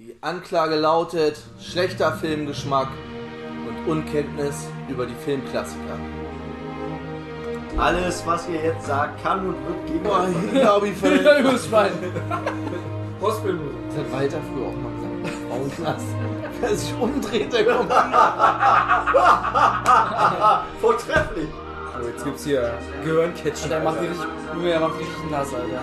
Die Anklage lautet schlechter Filmgeschmack und Unkenntnis über die Filmklassiker. Alles, was ihr jetzt sagt, kann und wird gegen Boah, euch hier glaube ich völlig. Ja, übers Schwein. Postbildmusik. Das hat Walter früher auch mal gesagt. Frauenknast. Wer sich umdreht, der kommt. Vortrefflich. So, jetzt gibt's hier Gehirncatchen. Der macht die richtig, der macht richtig nass, Alter.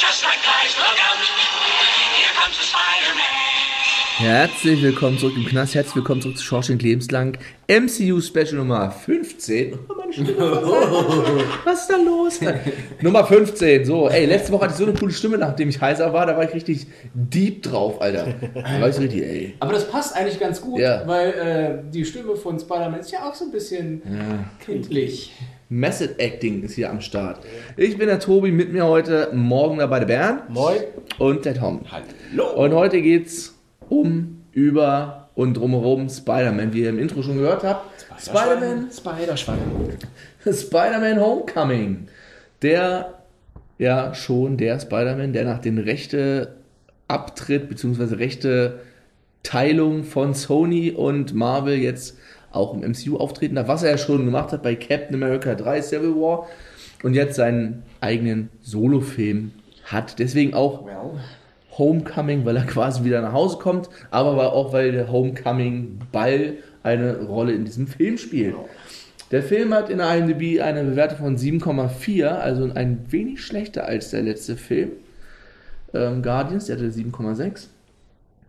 Just like flies. Look out, here comes the Spider-Man. Herzlich willkommen zurück im Knast, herzlich willkommen zurück zu Shawshank Lebenslang MCU Special Nummer 15. Oh, meine Stimme. Was ist da los? Nummer 15, so, ey, letzte Woche hatte ich so eine coole Stimme, nachdem ich heiser war, da war ich richtig deep drauf, Alter. Da war ich richtig, ey. Aber das passt eigentlich ganz gut, Ja. weil äh, die Stimme von Spider-Man ist ja auch so ein bisschen kindlich. Method Acting ist hier am Start. Ich bin der Tobi, mit mir heute morgen dabei der Bernd Moin. und der Tom. Hallo. Und heute geht's um, über und drumherum Spider-Man, wie ihr im Intro schon gehört habt. Spider-Man Spider-Schwein. Spider-Man Homecoming. Der, ja, schon der Spider-Man, der nach den Rechte Abtritt bzw. Rechte Teilung von Sony und Marvel jetzt auch im MCU auftreten darf, was er ja schon gemacht hat bei Captain America 3 Civil War und jetzt seinen eigenen Solo-Film hat. Deswegen auch Homecoming, weil er quasi wieder nach Hause kommt, aber auch weil der Homecoming-Ball eine Rolle in diesem Film spielt. Der Film hat in der IMDb eine Bewertung von 7,4, also ein wenig schlechter als der letzte Film. Ähm, Guardians, der hatte 7,6.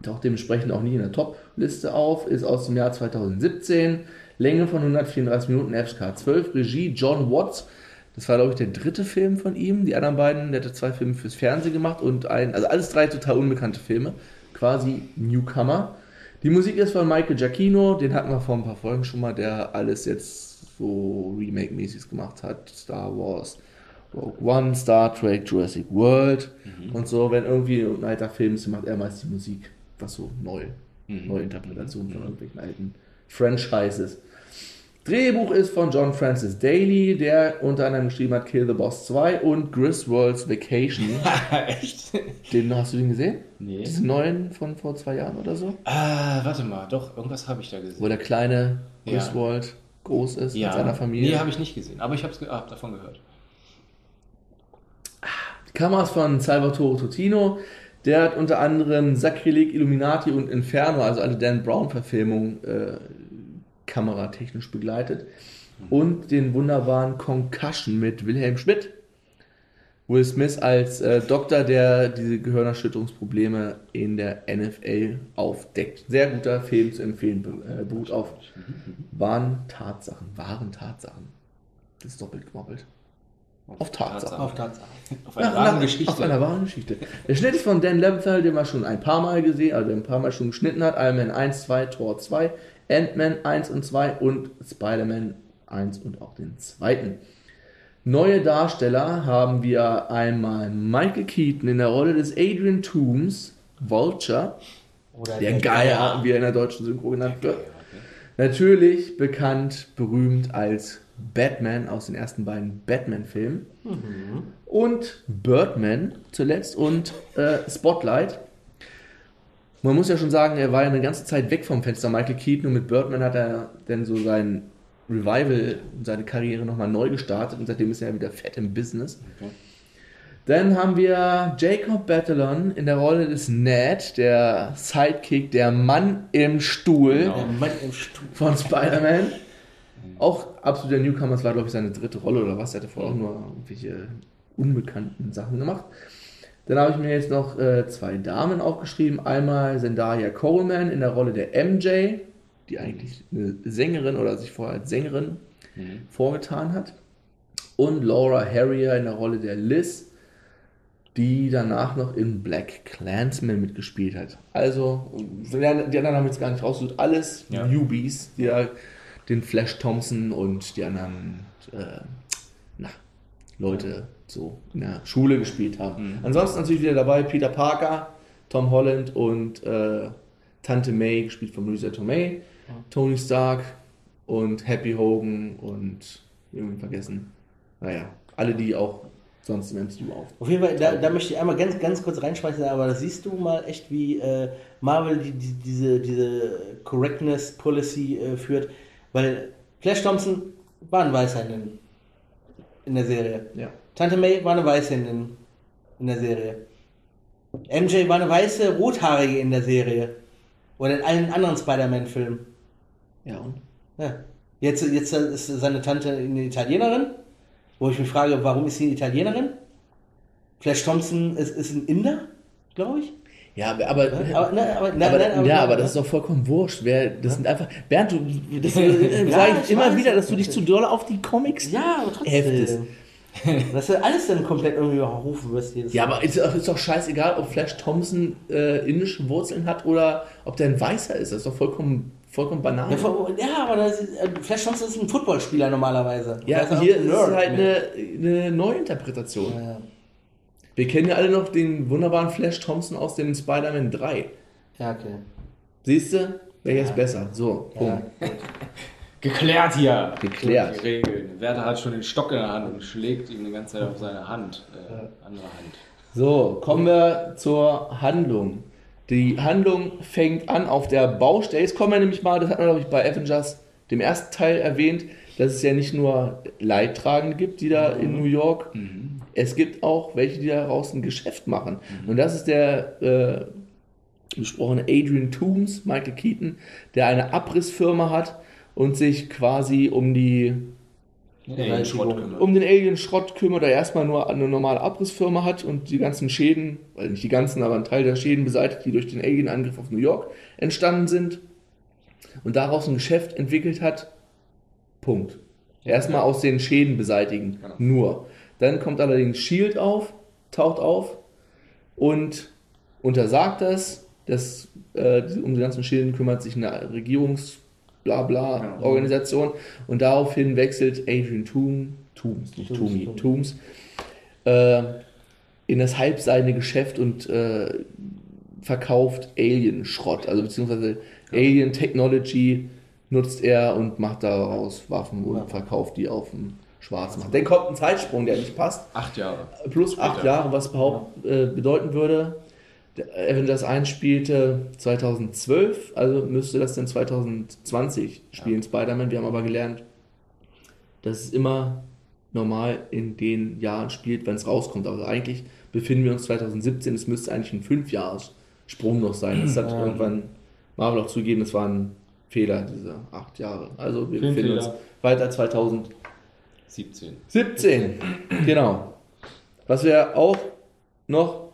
Taucht dementsprechend auch nicht in der Top-Liste auf, ist aus dem Jahr 2017. Länge von 134 Minuten, FSK 12. Regie John Watts. Das war, glaube ich, der dritte Film von ihm. Die anderen beiden, der hatte zwei Filme fürs Fernsehen gemacht und ein, also alles drei total unbekannte Filme. Quasi Newcomer. Die Musik ist von Michael Giacchino, den hatten wir vor ein paar Folgen schon mal, der alles jetzt so Remake-mäßig gemacht hat. Star Wars, Rogue One, Star Trek, Jurassic World und so. Wenn irgendwie ein alter Film ist, macht er meist die Musik, was so neu, neue Interpretationen von irgendwelchen alten Franchises. Drehbuch ist von John Francis Daly, der unter anderem geschrieben hat Kill the Boss 2 und Griswold's Vacation. Echt? Den hast du den gesehen? Nee. Diesen neuen von vor zwei Jahren oder so? Ah, warte mal, doch, irgendwas habe ich da gesehen. Wo der kleine Ja. Griswold groß ist ja. mit seiner Familie. Nee, habe ich nicht gesehen, aber ich habe hab davon gehört. Die Kameras von Salvatore Totino. Der hat unter anderem Sakrileg, Illuminati und Inferno, also alle Dan Brown-Verfilmungen, äh, kameratechnisch begleitet. Und den wunderbaren Concussion mit Wilhelm Schmidt. Will Smith als äh, Doktor, der diese Gehirnerschütterungsprobleme in der NFL aufdeckt. Sehr guter Film zu empfehlen, äh, beruht auf wahren Tatsachen. Wahren Tatsachen. Das ist doppelt gemoppelt. Auf Tatsachen. Auf Tatsache. Auf eine Nach- wahre nach- Geschichte. Auf einer wahren Geschichte. Der Schnitt ist von Dan Leventhal, den wir schon ein paar Mal gesehen, also ein paar Mal schon geschnitten hat. Iron Man 1, 2, Tor 2, Ant-Man 1 und 2 und Spider-Man 1 und auch den zweiten. Neue Darsteller haben wir einmal Michael Keaton in der Rolle des Adrian Toomes, Vulture, Oder der Geier, wie er in der deutschen Synchro genannt wird. Natürlich bekannt, berühmt als Batman aus den ersten beiden Batman-Filmen. Und Birdman zuletzt und äh, Spotlight. Man muss ja schon sagen, er war ja eine ganze Zeit weg vom Fenster, Michael Keaton, und mit Birdman hat er dann so sein Revival, seine Karriere nochmal neu gestartet und seitdem ist er wieder fett im Business. Dann haben wir Jacob Batalon in der Rolle des Ned, der Sidekick, der Mann im Stuhl Der Mann im Stuhl. von Spider-Man. Auch absoluter Newcomer, das war glaube ich seine dritte Rolle oder was, er hatte vorher auch nur irgendwelche unbekannten Sachen gemacht. Dann habe ich mir jetzt noch äh, zwei Damen aufgeschrieben. Einmal Zendaya Coleman in der Rolle der MJ, die eigentlich eine Sängerin oder sich vorher als Sängerin vorgetan hat. Und Laura Harrier in der Rolle der Liz, die danach noch in Black Clansman mitgespielt hat. Also, die anderen die anderen haben jetzt gar nicht rausgesucht. Alles Ja. Newbies, die da den Flash Thompson und die anderen äh, na, Leute so in der Schule gespielt haben. Ansonsten natürlich wieder dabei Peter Parker, Tom Holland und äh, Tante May, gespielt von Louisa Tomei, Tony Stark und Happy Hogan und irgendwie vergessen. Naja, alle, die auch sonst im MCU auf. Auf jeden Fall, da, da möchte ich einmal ganz, ganz kurz reinschmeißen, aber da siehst du mal echt, wie äh, Marvel die, die, diese, diese Correctness Policy äh, führt, weil Flash Thompson war ein Weißhändin in der Serie. Ja. Tante May war eine Weißhändin in der Serie. MJ war eine weiße Rothaarige in der Serie. Oder in allen anderen Spider-Man-Filmen. Ja, und? Ja. Jetzt, jetzt ist seine Tante eine Italienerin, wo ich mich frage, warum ist sie eine Italienerin? Flash Thompson ist, ist ein Inder, glaube ich. Ja, aber, aber, Aber, ne, aber, nein, aber, nein, ja, aber das ist doch vollkommen wurscht. Wer, das sind einfach. Bernd, du, das äh, Ja, sage ich ich immer weiß, wieder, dass du ich dich zu doll auf die Comics Ja, aber trotzdem. heftest. Dass du alles dann komplett irgendwie überrufen wirst. Jedes Ja, Mal. aber ist, doch- ist doch scheißegal, ob Flash Thompson äh, indische Wurzeln hat oder ob der ein Weißer ist. Das ist doch vollkommen, vollkommen banal. Ja, ja, aber das ist, äh, Flash Thompson ist ein Footballspieler normalerweise. Ja, hier ist Nerd halt eine, eine Neuinterpretation. Ja, Wir kennen ja alle noch den wunderbaren Flash Thompson aus dem Spider-Man 3. ja okay. Siehst du? Welcher ist besser? So, Punkt. Ja. Geklärt hier. Geklärt. Die Regeln. Werther hat schon den Stock in der Hand und schlägt ihm die ganze Zeit auf seine Hand. Äh, andere Hand. So, kommen wir zur Handlung. Die Handlung fängt an auf der Baustelle. Jetzt kommen wir nämlich mal, das hat man, glaube ich, bei Avengers, dem ersten Teil erwähnt, dass es ja nicht nur Leidtragende gibt, die da in New York, es gibt auch welche, die daraus ein Geschäft machen. Und das ist der äh, besprochene Adrian Toomes, Michael Keaton, der eine Abrissfirma hat und sich quasi um die kümmert. um den Alien-Schrott kümmert, der erstmal nur eine normale Abrissfirma hat und die ganzen Schäden, also nicht die ganzen, aber ein Teil der Schäden beseitigt, die durch den Alien-Angriff auf New York entstanden sind und daraus ein Geschäft entwickelt hat. Punkt. Erstmal aus den Schäden beseitigen. Genau. Nur. Dann kommt allerdings Shield auf, taucht auf und untersagt das. das äh, um die ganzen Schäden kümmert sich eine Regierungs- bla bla Genau. Organisation und daraufhin wechselt Adrian Toom, Toomes, nicht Toomes. Toomes, äh, in das halbseine Geschäft und äh, verkauft Alien-Schrott, also beziehungsweise Alien Technology nutzt er und macht daraus Waffen und verkauft die auf dem Schwarzmarkt. Dann kommt ein Zeitsprung, der nicht passt Acht Jahre. plus acht Jahre, was behaupt, äh, bedeuten würde. Avengers 1 spielte 2012, also müsste das dann 2020 spielen, Spider-Man. Wir haben aber gelernt, dass es immer normal in den Jahren spielt, wenn es rauskommt. Also eigentlich befinden wir uns 2017, es müsste eigentlich ein Fünfjahres-Sprung noch sein. Das hat irgendwann Marvel auch zugegeben, das war ein Fehler, diese acht Jahre. Also wir befinden uns Filmfehler. weiter 2000. 17. 17, genau. Was wir auch noch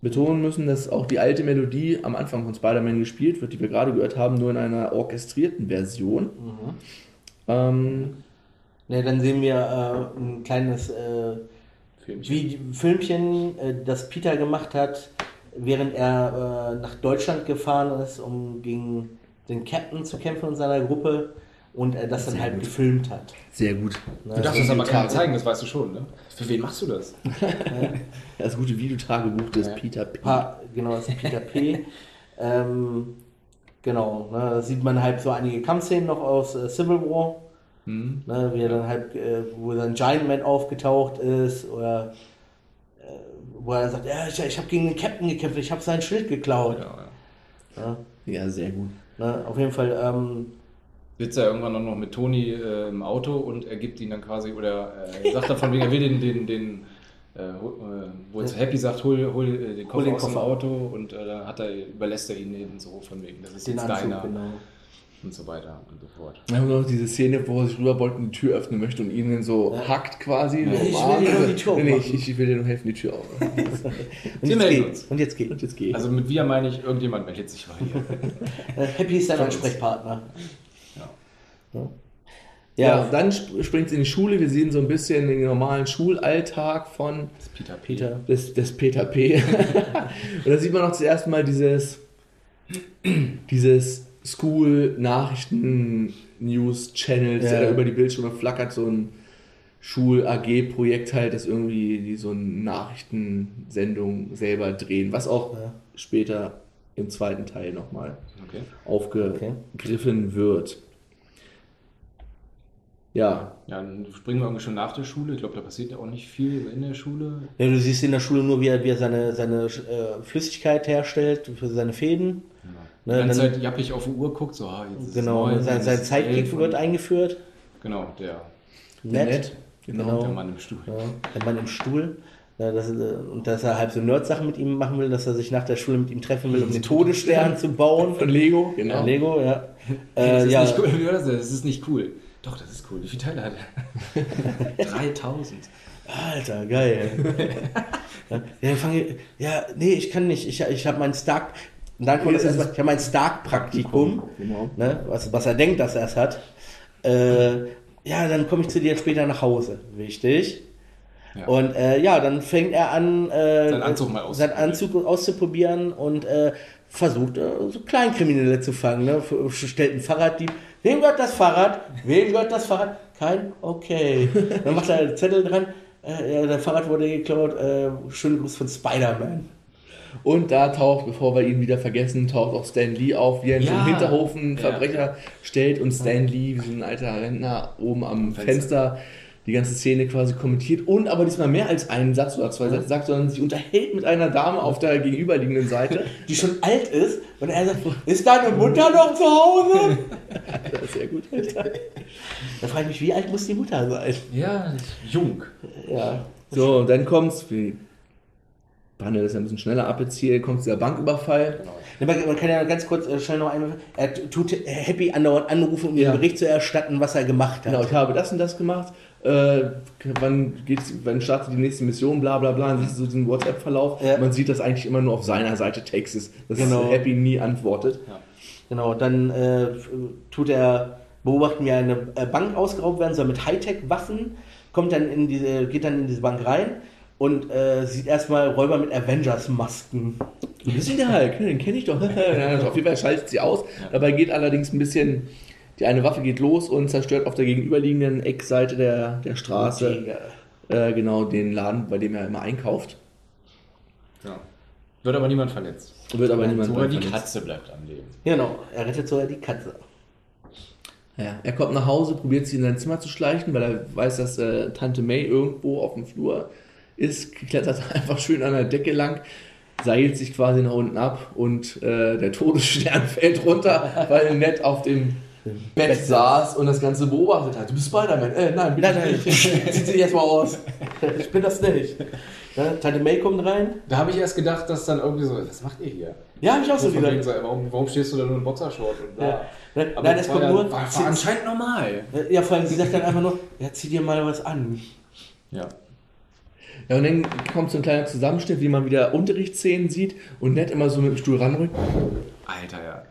betonen müssen, dass auch die alte Melodie am Anfang von Spider-Man gespielt wird, die wir gerade gehört haben, nur in einer orchestrierten Version. Ähm, Ne, dann sehen wir äh, ein kleines äh, Filmchen. Filmchen, äh, das Peter gemacht hat, während er äh, nach Deutschland gefahren ist, um gegen den Captain zu kämpfen in seiner Gruppe und er das dann halt gefilmt hat. sehr gut. Du darfst es aber keinem zeigen, das weißt du schon, ne? Für wen machst du das? Das gute Videotagebuch des Ja. Peter P. Pa genau, das ist Peter P. ähm, genau, ne, da sieht man halt so einige Kampfszenen noch aus äh, Civil War. Ne, wie er dann halt, äh, wo dann Giant Man aufgetaucht ist oder äh, wo er dann sagt, ja, ich, ich habe gegen den Captain gekämpft, ich habe sein Schild geklaut. Ja, ja. Ja, Ja, sehr gut. ne, auf jeden Fall, ähm, sitzt er irgendwann dann noch mit Toni äh, im Auto und er gibt ihn dann quasi, oder äh, er sagt dann von wegen, er will den, den, den äh, hol- äh, wo jetzt Happy sagt, hol, hol äh, den Koffer den aus dem. Auto und äh, dann hat er, überlässt er ihn eben so von wegen, das ist den jetzt Anzug, deiner. genau. und so weiter und so fort. Wir haben noch diese Szene, wo er sich rüberbeugt und die Tür öffnen möchte und ihn dann so hackt quasi. so Ich umarmt. will dir nur die Tür Nee, ich, ich will dir nur helfen, die Tür aufmachen. Und jetzt melden geht. uns. Und jetzt geht. Und jetzt geh. Also mit wir meine ich, irgendjemand meldet sich mal hier. Happy ist dein Ansprechpartner. Ja. ja. Ja, dann sp- springt sie in die Schule. Wir sehen so ein bisschen den normalen Schulalltag von Das ist Peter P. Peter. des, des Peter P. und da sieht man auch zuerst mal dieses, dieses School-Nachrichten-News-Channels, Ja. der da über die Bildschirme flackert, so ein Schul-AG-Projekt halt, das irgendwie die so eine Nachrichtensendung selber drehen, was auch Ja. später im zweiten Teil nochmal Okay. aufgegriffen wird. Ja, Ja, dann springen wir irgendwie schon nach der Schule. Ich glaube, da passiert ja auch nicht viel in der Schule. Ja, du siehst in der Schule nur, wie er, wie er seine, seine äh, Flüssigkeit herstellt für seine Fäden. Die Ne, ganze dann- Zeit jappig auf die Uhr guckt, so, ah, jetzt ist Genau, es neun, sein, sein ist Zeitkick wird eingeführt. Genau, der, Nett. genau. der Mann im Stuhl. Ja, der Mann im Stuhl. Ja, das, äh, und dass er halb so Nerd-Sachen mit ihm machen will, dass er sich nach der Schule mit ihm treffen will, um den Todesstern zu bauen. Von Lego, genau. Ja, Lego, ja. Das Äh, ist ja, nicht cool. Das? Das ist nicht cool. Doch, das ist cool. Wie viele Teile hat er? 3000. Alter, geil. ja, ich, ja, nee, ich kann nicht. Ich, ich habe mein Stark. Und dann kommt das erstmal, ich habe mein Stark-Praktikum, Genau. ne, was, was er denkt, dass er es hat. Äh, ja, dann komme ich zu dir später nach Hause. Wichtig. Ja. Und äh, ja, dann fängt er an, äh, Seinen Anzug mal seinen auszuprobieren. Anzug auszuprobieren und äh, versucht, äh, so Kleinkriminelle zu fangen. Ne? Stellt ein Fahrraddieb. Wem gehört das Fahrrad? Wem gehört das Fahrrad? Kein? Okay. Dann macht er einen Zettel dran. Äh, ja, der Fahrrad wurde geklaut. Äh, schönen Gruß von Spider-Man. Und da taucht, bevor wir ihn wieder vergessen, taucht auch Stan Lee auf, wie er so Ja. Hinterhof einen Ja. Verbrecher stellt und Stan Lee, wie so ein alter Rentner, oben am Fenster. Die ganze Szene quasi kommentiert und aber diesmal mehr als einen Satz oder zwei Sätze sagt, sondern sich unterhält mit einer Dame auf der gegenüberliegenden Seite. Die schon alt ist und er sagt, ist deine Mutter noch zu Hause? Das ist sehr gut. Da frage ich mich, wie alt muss die Mutter sein? Ja, jung. Ja. So, und dann kommt's, wir behandeln das ja ein bisschen schneller ab jetzt hier, kommt dieser Banküberfall. Man man kann ja ganz kurz äh, schnell noch einmal. Er tut Happy andauernd anrufen, um Ja. den Bericht zu erstatten, was er gemacht hat. Genau, ich habe das und das gemacht. Äh, wann geht's, wann startet die nächste Mission, bla bla bla. Und siehst du so diesen WhatsApp-Verlauf. Ja. Man sieht das eigentlich immer nur auf seiner Seite Texas, dass Genau. Happy nie antwortet. Genau, dann äh, tut er beobachten, wie eine äh, Bank ausgeraubt werden soll mit Hightech-Waffen, kommt dann in diese, geht dann in diese Bank rein und äh, sieht erstmal Räuber mit Avengers-Masken. Du bist der Hulk, ne? den kenne ich doch. Ja, auf jeden Fall schaltet sie aus. Dabei geht allerdings ein bisschen, die eine Waffe geht los und zerstört auf der gegenüberliegenden Eckseite der, der Straße äh, genau den Laden, bei dem er immer einkauft. Ja. Wird aber niemand verletzt. Wird aber niemand Sogar die verletzt. Katze bleibt am Leben. Genau, er rettet sogar die Katze. Ja, er kommt nach Hause, probiert sie in sein Zimmer zu schleichen, weil er weiß, dass äh, Tante May irgendwo auf dem Flur ist, klettert einfach schön an der Decke lang, seilt sich quasi nach unten ab und äh, der Todesstern fällt runter, weil Ned auf dem Bett saß und das Ganze beobachtet hat. Du bist Spider-Man. Äh, nein, bitte Nein, nein, nicht. zieht sich erstmal aus. Ich bin das nicht. Ja, Tante May kommt rein. Da habe ich erst gedacht, dass dann irgendwie so, was macht ihr hier? Ja, hab ich auch so wegen so, warum, warum stehst du da nur in Boxershort und. Ja. Nein, Aber nein, das kommt ja, nur. War, war anscheinend normal. Ja, vor allem, sie sagt dann einfach nur, ja, zieh dir mal was an. Ja. Ja, und dann kommt so ein kleiner Zusammenschnitt, wie man wieder Unterrichtsszenen sieht und Ned immer so mit dem Stuhl ranrückt. Alter, ja.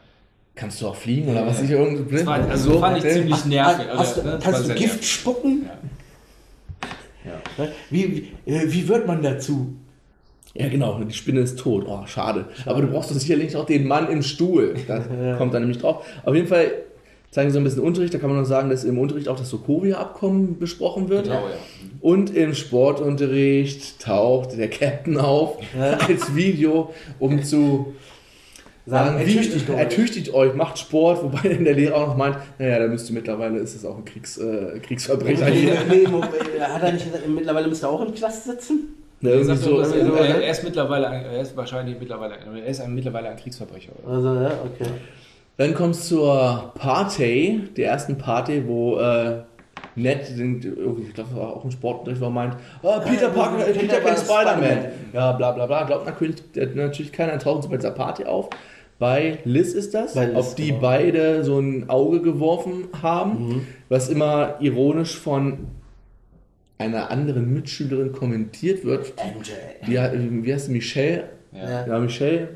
Kannst du auch fliegen oder was? Ich irgendwie, Das war, also fand ich äh, ziemlich nervig. Hast, du- ne, das kannst du Gift nervig. spucken? Ja. Wie, wie, äh, wie wird man dazu? Ja, genau, die Spinne ist tot. Oh, schade. Aber du brauchst doch sicherlich auch den Mann im Stuhl. Da kommt dann nämlich drauf. Auf jeden Fall zeigen sie so ein bisschen Unterricht. Da kann man noch sagen, dass im Unterricht auch das Sokovia-Abkommen besprochen wird. Genau, ja. Und im Sportunterricht taucht der Captain auf als Video, um zu sagen, wie, ertüchtigt euch. ertüchtigt euch, macht Sport, wobei dann der Lehrer auch noch meint, naja, da müsste mittlerweile ist es auch ein Kriegs, äh, Kriegsverbrecher Nee, hier. nee, Moment, hat er nicht gesagt, mittlerweile müsste er auch im Knast sitzen? Ne, Er, sagt so, dass er, so, er, ist mittlerweile, ein- er ist wahrscheinlich mittlerweile, er ist ein, mittlerweile ein Kriegsverbrecher. Oder? Also, ja, okay. Dann kommt es zur Party, der ersten Party, wo äh, Ned, ich glaube, das war auch ein Sportunterricht, wo er meint, oh, Peter Parker, äh, Peter Peter war Spider-Man. Spider-Man. Ja, bla bla bla. Glaubt natürlich, keiner, taucht bei dieser Party auf. Bei Liz ist das, Liz, auf die genau. beide so ein Auge geworfen haben, was immer ironisch von einer anderen Mitschülerin kommentiert wird. Die, hat- wie heißt sie, Michelle? Ja. Ja, Michelle.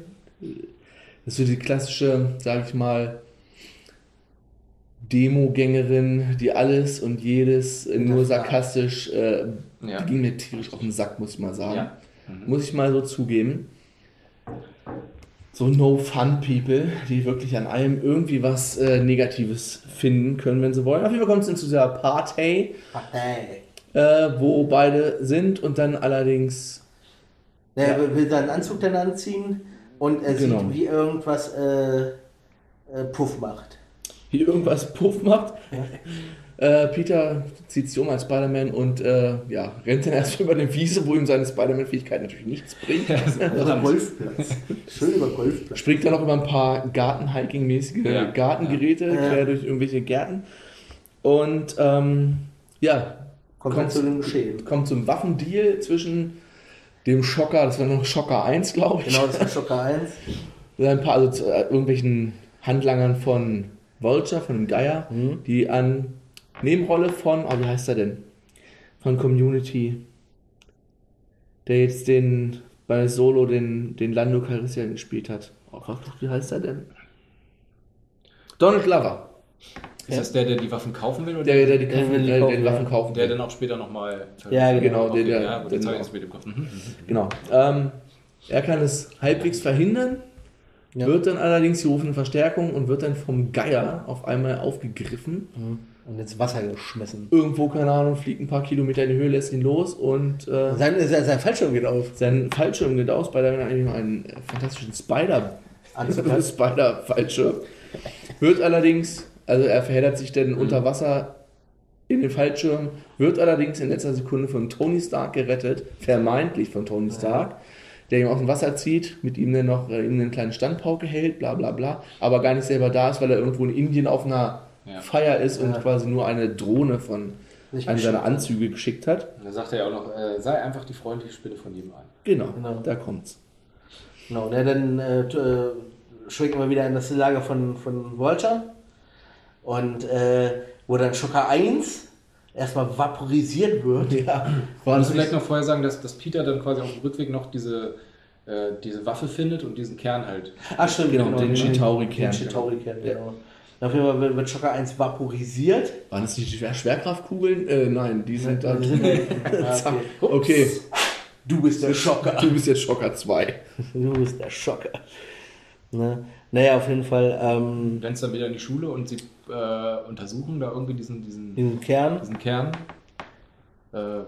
Das ist so die klassische, sag ich mal, Demogängerin, die alles und jedes nur sarkastisch, äh, Ja. die ging mir tierisch auf den Sack, muss ich mal sagen. Ja. Muss ich mal so zugeben. So No-Fun-People, die wirklich an allem irgendwie was äh, Negatives finden können, wenn sie wollen. Auf jeden Fall kommt es dann zu dieser Party, Hey. äh, wo beide sind und dann allerdings Er will seinen Anzug dann anziehen und er Genau. sieht, wie irgendwas äh, äh, Puff macht. hier irgendwas Puff macht. Äh, Peter zieht sich um als Spider-Man und äh, ja, rennt dann erst über eine Wiese, wo ihm seine Spider-Man-Fähigkeit natürlich nichts bringt. Über Golfplatz. Schön über Golfplatz. Springt dann noch über ein paar Garten-Hiking-mäßige Ja. Gartengeräte Ja. quer durch irgendwelche Gärten. Und ähm, ja, Kommt, Kommt- zu dem Geschehen. kommt zum Waffendeal zwischen dem Schocker, das war noch Schocker 1, glaube ich. Genau, das war Schocker 1. Und ein paar, also zu äh, irgendwelchen Handlangern von Vulture, von dem Geier, die an Nebenrolle von, oh, wie heißt er denn? Von Community, der jetzt den bei Solo den, den Lando Calrissian gespielt hat. Oh Gott, wie heißt er denn? Donald Glover, Ist das der, der die Waffen kaufen will? Oder der, der die, Der die der, der kaufen, Waffen ja. kaufen der will. dann auch später nochmal. Ja, Genau, der, der, ja, der das mit im Kopf. Mhm. Genau. Ähm, er kann es halbwegs verhindern, Ja. wird dann allerdings gerufen in Verstärkung und wird dann vom Geier auf einmal aufgegriffen. Und ins Wasser geschmissen. Irgendwo, keine Ahnung, fliegt ein paar Kilometer in die Höhe, lässt ihn los und äh, Sein, sein, sein Fallschirm geht auf. sein Fallschirm geht aus. Bei der eigentlich noch einen äh, fantastischen Spider hat. Spider-Fallschirm. Wird allerdings, also er verheddert sich dann Mhm. unter Wasser in den Fallschirm, wird allerdings in letzter Sekunde von Tony Stark gerettet, vermeintlich von Tony Stark, der ihn aus dem Wasser zieht, mit ihm dann noch äh, ihm einen kleinen Standpauke hält, bla bla bla, aber gar nicht selber da ist, weil er irgendwo in Indien auf einer Ja. Feier ist und quasi nur eine Drohne von Nicht einem seiner. Anzüge geschickt hat. Und dann sagt er ja auch noch, äh, sei einfach die freundliche Spinne von nebenan. Genau, Genau. da kommt's. Genau, ne, dann äh, äh, schwenken wir wieder in das Lager von, von Vulture. Und äh, wo dann Schocker 1 erstmal vaporisiert wird. Ja, War das vielleicht noch vorher sagen, dass, dass Peter dann quasi auf dem Rückweg noch diese, äh, diese Waffe findet und diesen Kern halt. Ach stimmt, Genau, den Chitauri-Kern. Den Chitauri-Kern, genau. Auf jeden Fall wird, wird Schocker 1 vaporisiert. Waren das die Schwer Schwerkraftkugeln? Äh, nein, die sind da. Ah, Zack. okay. Okay, Du bist der Schocker. du bist jetzt Schocker 2. Du bist der Schocker. Ne? Naja, auf jeden Fall ähm, Wenn es dann wieder in die Schule und sie äh, untersuchen da irgendwie diesen, diesen, diesen Kern. diesen Kern. Äh,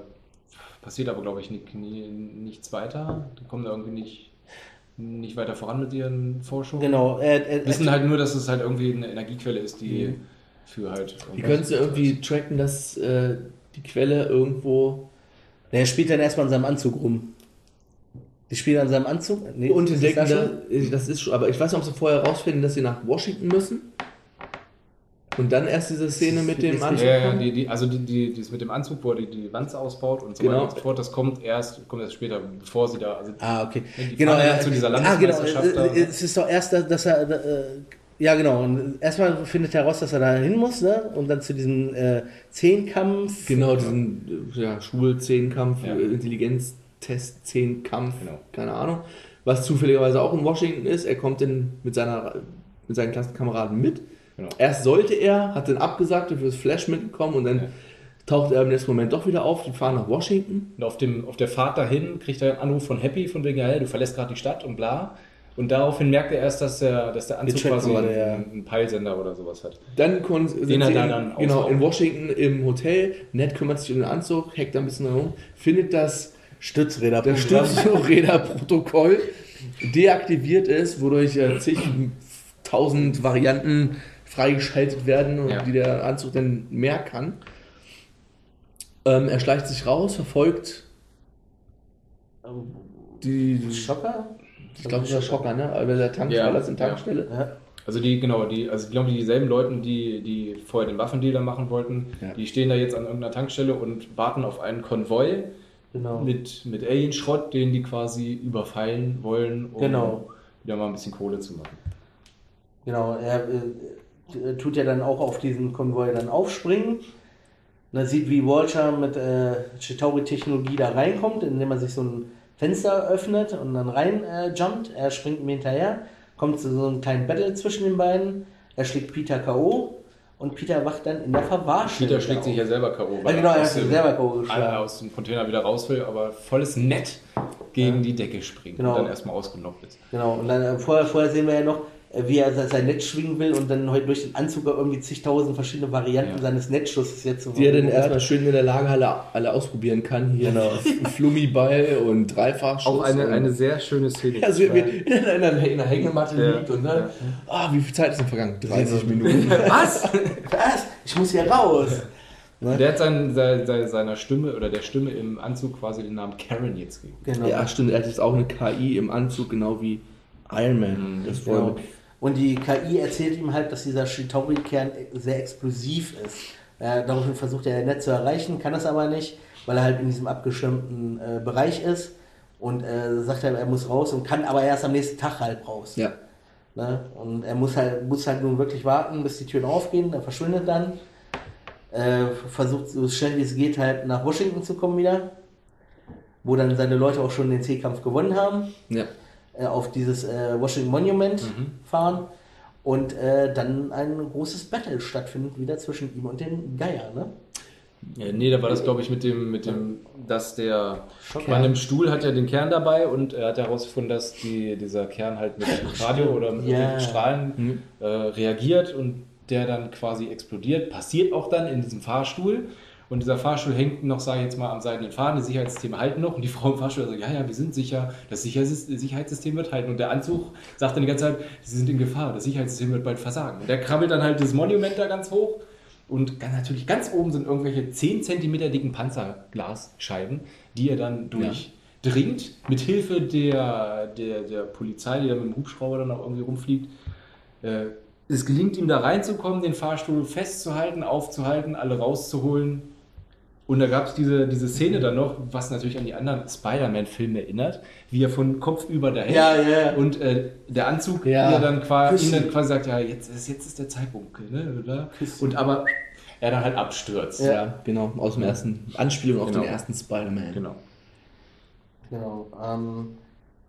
passiert aber, glaube ich, nicht, nie, nichts weiter. Die kommen da irgendwie nicht, nicht weiter voran mit ihren Forschungen. Genau. Er, er, Wissen halt nur, dass es halt irgendwie eine Energiequelle ist, die Mhm. für halt. Wie könntest du irgendwie tracken, dass äh, die Quelle irgendwo. er spielt dann erstmal in seinem Anzug rum. Die spielen an seinem Anzug. Nee, Und entdecken, das da da, schon? das ist schon, aber ich weiß nicht, ob sie vorher herausfinden, dass sie nach Washington müssen. Und dann erst diese Szene mit dem Anzug. Ja, ja, die, die, also die, die, das mit dem Anzug, wo er die, die Wanze ausbaut und so Genau. weiter und so fort, das kommt erst, kommt erst später, bevor sie da. Also Ah, okay. Die Genau, ja, zu dieser ah, genau. Landesmeisterschaft da. äh, Es ist doch erst, dass er. Äh, ja, genau. Und erstmal findet er heraus, dass er da hin muss, ne? Und dann zu diesem äh, Zehnkampf. Genau, diesen äh, ja, Schul-Zehnkampf, Ja. äh, Intelligenztest, Zehnkampf, Genau. keine Ahnung. Was zufälligerweise auch in Washington ist. Er kommt dann mit, seiner, mit seinen Klassenkameraden mit. Genau. Erst sollte er, hat dann abgesagt, dafür ist Flash mitgekommen und dann Ja. taucht er im nächsten Moment doch wieder auf. Die fahren nach Washington. Und auf, dem, auf der Fahrt dahin kriegt er einen Anruf von Happy, von wegen, hey, du verlässt gerade die Stadt und bla. Und daraufhin merkt er erst, dass der, dass der Anzug quasi einen, ja. einen Peilsender oder sowas hat. Dann kon- sind Den er sie da in, dann genau, in Washington im Hotel. Ned kümmert sich um den Anzug, hackt da ein bisschen herum, findet, das Stützräderprotokoll deaktiviert ist, wodurch zigtausend Varianten freigeschaltet werden und Ja. die der Anzug dann mehr kann. Ähm, er schleicht sich raus, verfolgt die, Schocker? ich glaube, das war Schocker, ne? Aber der Tank Ja, war das in ja. Tankstelle. Ja. Also die, genau, die, also ich glaube, dieselben Leute, die, die vorher den Waffendealer machen wollten, Ja. die stehen da jetzt an irgendeiner Tankstelle und warten auf einen Konvoi Genau. mit, mit Alien-Schrott, den die quasi überfallen wollen, um Genau. wieder mal ein bisschen Kohle zu machen. Genau, er äh, tut ja dann auch auf diesen Konvoi dann aufspringen. Und er sieht, wie Walter mit äh, Chitauri-Technologie da reinkommt, indem er sich so ein Fenster öffnet und dann rein äh, jumpt. Er springt ihm hinterher, kommt zu so einem kleinen Battle zwischen den beiden. Er schlägt Peter K.O. und Peter wacht dann in der Verwahrstelle. Peter schlägt auf. sich ja selber K.O. Ja, genau, er hat aus sich dem- selber K.O. geschlagen. aus dem Container wieder raus will, aber volles Nett gegen die Decke springt Genau. und dann erstmal ausgenockt ist. Genau, und dann äh, vorher, vorher sehen wir ja noch, äh, wie er se- sein Netz schwingen will und dann heute durch den Anzug irgendwie zigtausend verschiedene Varianten Ja. seines Netzschusses jetzt so Die er dann erstmal schön in der Lagerhalle alle ausprobieren kann. Hier Genau. Flummiball und Dreifachschuss. Auch eine, eine sehr schöne Szene. Also wie in einer, in einer, in einer Hängematte Ja. liegt und dann, ah, wie viel Zeit ist denn vergangen? 30 Minuten. Was? Was? Ich muss hier raus. Der hat sein, sein, sein, seiner Stimme oder der Stimme im Anzug quasi den Namen Karen jetzt gegeben. Genau. Ja, stimmt, er hat jetzt auch eine KI im Anzug, genau wie Iron Man. Das Genau. Und die KI erzählt ihm halt, dass dieser Shitauri-Kern sehr explosiv ist. Äh, daraufhin versucht er nett zu erreichen, kann das aber nicht, weil er halt in diesem abgeschirmten äh, Bereich ist. Und äh, sagt er, er muss raus und kann aber erst am nächsten Tag halt raus. Ja. Ne? Und er muss halt, muss halt nun wirklich warten, bis die Türen aufgehen. Er verschwindet dann. Äh, versucht so schnell wie es geht halt nach Washington zu kommen wieder. Wo dann seine Leute auch schon den C-Kampf gewonnen haben. Ja. Äh, auf dieses äh, Washington Monument fahren. Und äh, dann ein großes Battle stattfindet wieder zwischen ihm und dem Geier. Ne? Ja, nee, da war das, glaube ich, mit dem, mit dem, dass der bei einem Stuhl hat er den Kern dabei und er hat herausgefunden, dass die, dieser Kern halt mit Radio oder mit Ja. irgendwelchen Strahlen äh, reagiert und der dann quasi explodiert. Passiert auch dann in diesem Fahrstuhl. Und dieser Fahrstuhl hängt noch, sage ich jetzt mal, am seidenen Faden. Die Sicherheitssysteme halten noch. Und die Frau im Fahrstuhl sagt, ja, ja, wir sind sicher. Das Sicherheits- Sicherheitssystem wird halten. Und der Anzug sagt dann die ganze Zeit, sie sind in Gefahr. Das Sicherheitssystem wird bald versagen. Und der krabbelt dann halt das Monument da ganz hoch. Und ganz, natürlich ganz oben sind irgendwelche 10 cm dicken Panzerglasscheiben, die er dann durchdringt. Mit Hilfe der, der, der Polizei, die da mit dem Hubschrauber dann auch irgendwie rumfliegt. Äh, es gelingt ihm da reinzukommen, den Fahrstuhl festzuhalten, aufzuhalten, alle rauszuholen. Und da gab es diese, diese Szene dann noch, was natürlich an die anderen Spider-Man-Filme erinnert, wie er von Kopf über da hängt. Ja, ja, ja. Und äh, der Anzug, Ja. der dann quasi, ihm dann quasi sagt, ja, jetzt ist, jetzt ist der Zeitpunkt. Ne? oder? Und aber er dann halt abstürzt. Ja, genau. Aus dem ersten, Anspielung auf Genau. den ersten Spider-Man. Genau. Genau. Ähm,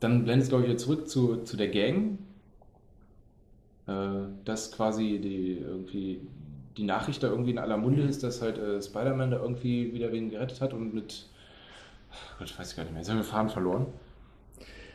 Dann blendet es, glaube ich, wieder zurück zu, zu der Gang. Äh, dass quasi die irgendwie die Nachricht da irgendwie in aller Munde ist, dass halt äh, Spider-Man da irgendwie wieder wen gerettet hat und mit. Gott, ich weiß gar nicht mehr. Jetzt haben wir Faden verloren.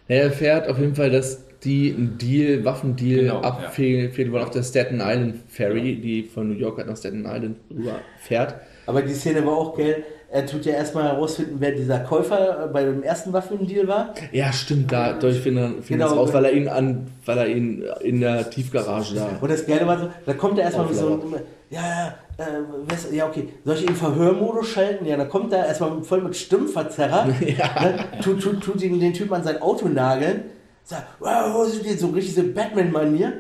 Er erfährt auf jeden Fall, dass die einen Deal, Waffendeal Genau, abfehlen wollen auf der Staten Island Ferry, die von New York halt nach Staten Island rüber fährt. aber die Szene war auch geil. Er tut ja erstmal herausfinden, wer dieser Käufer bei dem ersten Waffendeal war. Ja, stimmt, dadurch findet er findet Genau. es raus, weil er ihn an, weil er ihn in der Tiefgarage da. Und das Geile war so, da kommt er erstmal mit so einem. Ja, ja, äh, ja, okay, soll ich ihn Verhörmodus schalten? Ja, dann kommt er erstmal voll mit Stimmverzerrer, ne, tut, tut, tut ihn, den Typen an sein Auto nageln, sagt, wow, wo sind die, so richtig so Batman-Manier.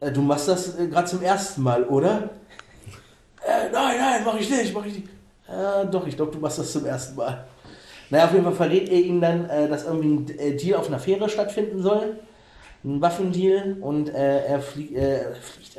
Äh, du machst das äh, gerade zum ersten Mal, oder? Äh, nein, nein, mach ich nicht, mach ich nicht. Äh, doch, ich glaube, du machst das zum ersten Mal. Naja, auf jeden Fall verrät er ihm dann, äh, dass irgendwie ein äh, Deal auf einer Fähre stattfinden soll. Ein Waffendeal und äh, er fliegt, äh, fliegt